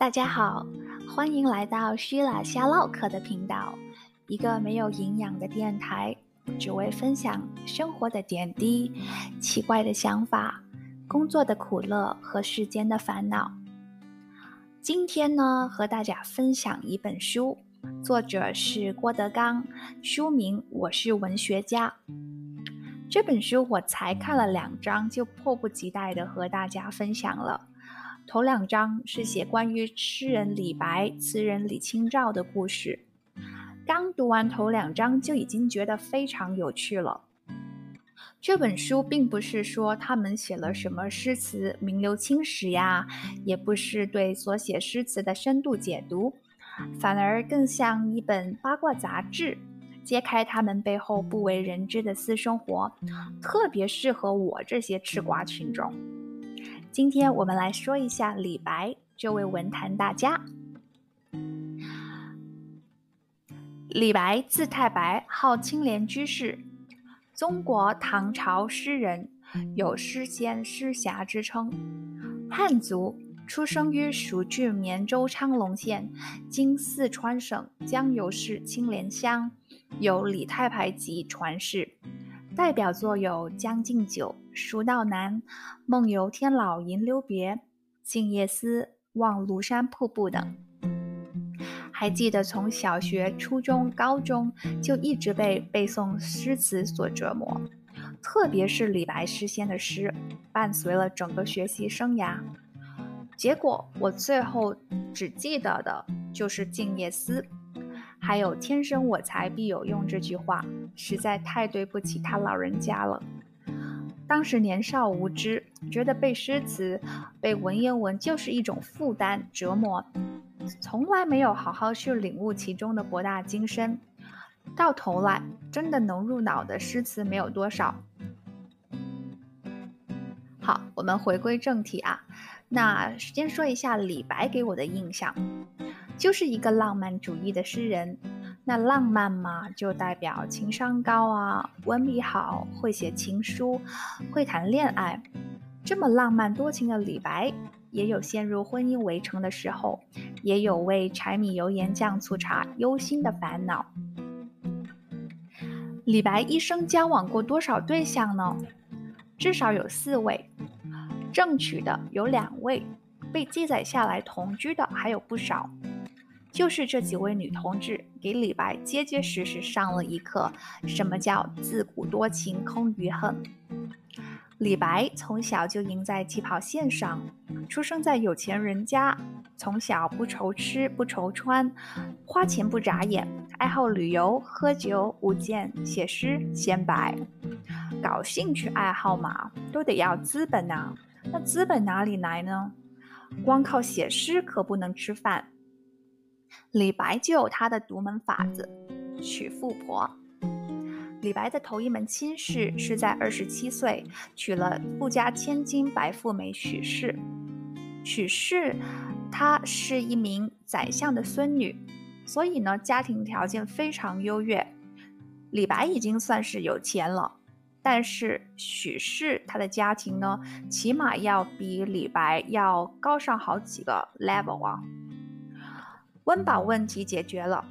大家好，欢迎来到虚了瞎唠嗑的频道，一个没有营养的电台，只为分享生活的点滴、奇怪的想法、工作的苦乐和世间的烦恼。今天呢，和大家分享一本书，作者是郭德纲，书名《我是文学家》。这本书我才看了两章，就迫不及待的和大家分享了。头两章是写关于诗人李白、词人李清照的故事。刚读完头两章，就已经觉得非常有趣了。这本书并不是说他们写了什么诗词名留青史呀，也不是对所写诗词的深度解读，反而更像一本八卦杂志。揭开他们背后不为人知的私生活，特别适合我这些吃瓜群众。今天我们来说一下李白这位文坛大家。李白字太白，号青莲居士，中国唐朝诗人，有诗仙、诗侠之称。汉族，出生于蜀郡绵州昌隆县（今四川省江油市青莲乡）。有李太白集传世，代表作有《将进酒》《蜀道难》《梦游天姥吟留别》《静夜思》《望庐山瀑布》等。还记得从小学、初中、高中就一直被背诵诗词所折磨，特别是李白诗仙的诗，伴随了整个学习生涯。结果我最后只记得的就是《静夜思》。还有“天生我材必有用”这句话，实在太对不起他老人家了。当时年少无知，觉得背诗词、背文言文就是一种负担折磨，从来没有好好去领悟其中的博大精深。到头来，真的能入脑的诗词没有多少。好，我们回归正题啊，那先说一下李白给我的印象。就是一个浪漫主义的诗人，那浪漫嘛，就代表情商高啊，文笔好，会写情书，会谈恋爱。这么浪漫多情的李白，也有陷入婚姻围城的时候，也有为柴米油盐酱醋茶忧心的烦恼。李白一生交往过多少对象呢？至少有四位，正娶的有两位，被记载下来同居的还有不少。就是这几位女同志给李白结结实实上了一课，什么叫自古多情空余恨。李白从小就赢在起跑线上，出生在有钱人家，从小不愁吃不愁穿，花钱不眨眼，爱好旅游、喝酒、舞剑、写诗、显摆，搞兴趣爱好嘛，都得要资本呐。那资本哪里来呢？光靠写诗可不能吃饭。李白就有他的独门法子，娶富婆。李白的头一门亲事是在二十七岁娶了富家千金白富美许氏。许氏她是一名宰相的孙女，所以呢家庭条件非常优越。李白已经算是有钱了，但是许氏她的家庭呢，起码要比李白要高上好几个 level 啊。温饱问题解决了，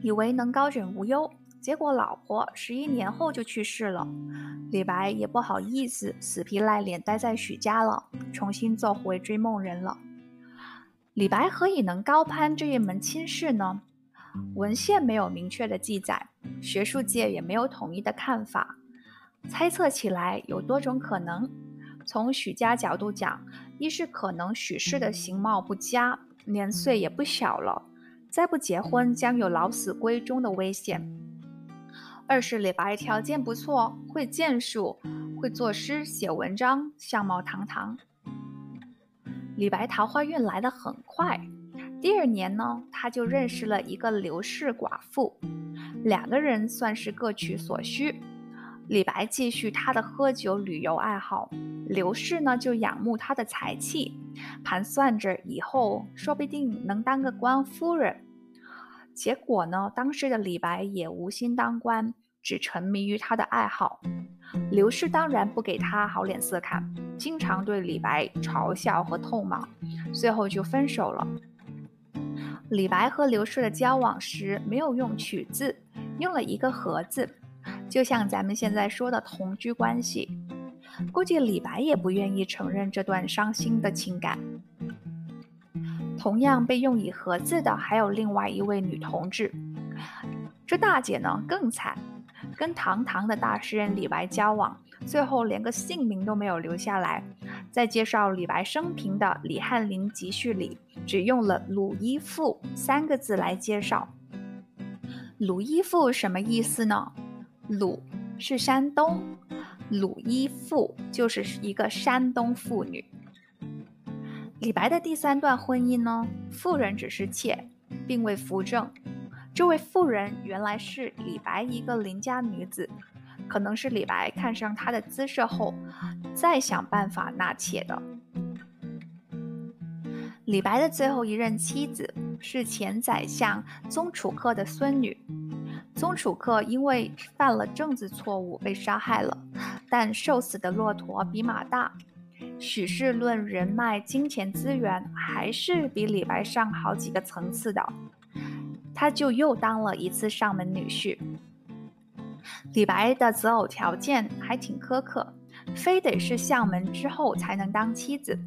以为能高枕无忧，结果老婆十一年后就去世了。李白也不好意思，死皮赖脸待在许家了，重新做回追梦人了。李白何以能高攀这一门亲事呢？文献没有明确的记载，学术界也没有统一的看法。猜测起来有多种可能。从许家角度讲，一是可能许氏的形貌不佳。年岁也不小了，再不结婚将有老死归中的危险。二是李白条件不错，会剑术，会作诗写文章，相貌堂堂。李白桃花运来得很快，第二年呢，他就认识了一个刘氏寡妇，两个人算是各取所需。李白继续他的喝酒旅游爱好，刘氏呢就仰慕他的才气，盘算着以后说不定能当个官夫人。结果呢，当时的李白也无心当官，只沉迷于他的爱好。刘氏当然不给他好脸色看，经常对李白嘲笑和痛骂，最后就分手了。李白和刘氏的交往时没有用“娶”字，用了一个“和”字，就像咱们现在说的同居关系。估计李白也不愿意承认这段伤心的情感。同样被用以“和”字的还有另外一位女同志，这大姐呢更惨。跟堂堂的大诗人李白交往，最后连个姓名都没有留下来。在介绍李白生平的《李翰林集序》里，只用了“鲁依父”三个字来介绍。鲁依父什么意思呢？鲁是山东，鲁一父就是一个山东妇女。李白的第三段婚姻呢，妇人只是妾，并未扶正。这位妇人原来是李白一个邻家女子，可能是李白看上她的姿色后，再想办法纳妾的。李白的最后一任妻子是前宰相宗楚客的孙女，宗楚客因为犯了政治错误被杀害了，但瘦死的骆驼比马大，许氏论人脉、金钱资源，还是比李白上好几个层次的。他就又当了一次上门女婿。李白的择偶条件还挺苛刻，非得是相门之后才能当妻子，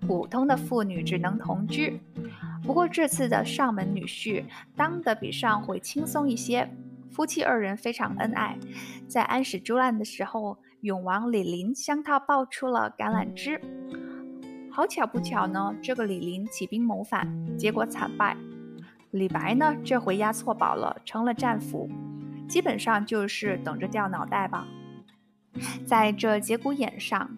普通的妇女只能同居。不过这次的上门女婿当的比上回轻松一些，夫妻二人非常恩爱。在安史之乱的时候，永王李璘向他报出了橄榄枝。好巧不巧呢，这个李璘起兵谋反，结果惨败。李白呢，这回押错宝了，成了战俘，基本上就是等着掉脑袋吧。在这节骨眼上，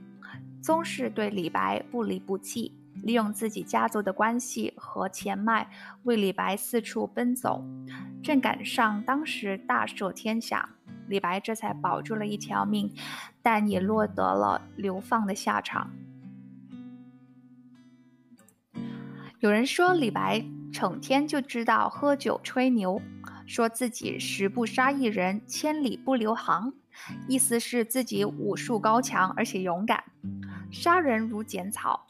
宗室对李白不离不弃，利用自己家族的关系和钱脉，为李白四处奔走。正赶上当时大赦天下，李白这才保住了一条命，但也落得了流放的下场。有人说李白。成天就知道喝酒吹牛，说自己十步杀一人，千里不留行，意思是自己武术高强，而且勇敢，杀人如剪草，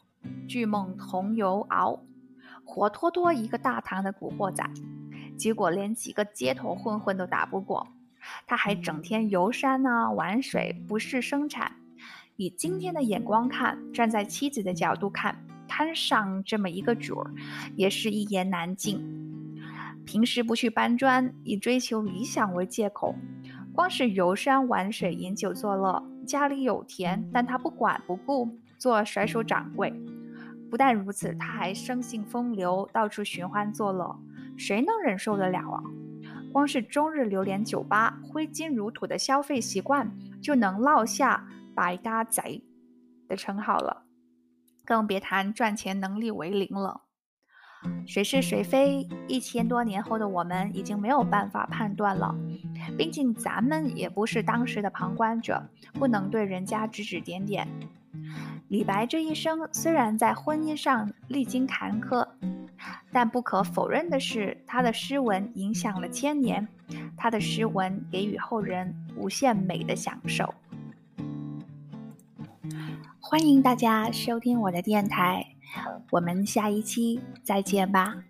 巨梦同游敖，活脱脱一个大唐的古惑仔。结果连几个街头混混都打不过，他还整天游山啊玩水，不事生产。以今天的眼光看，站在妻子的角度看。摊上这么一个主儿，也是一言难尽。平时不去搬砖，以追求理想为借口，光是游山玩水、饮酒作乐。家里有田，但他不管不顾，做甩手掌柜。不但如此，他还生性风流，到处寻欢作乐，谁能忍受得了啊？光是终日流连酒吧、挥金如土的消费习惯，就能落下“百搭贼”的称号了。更别谈赚钱能力为零了。谁是谁非，一千多年后的我们已经没有办法判断了。毕竟咱们也不是当时的旁观者，不能对人家指指点点。李白这一生虽然在婚姻上历经坎坷，但不可否认的是，他的诗文影响了千年，他的诗文给予后人无限美的享受。欢迎大家收听我的电台，我们下一期再见吧。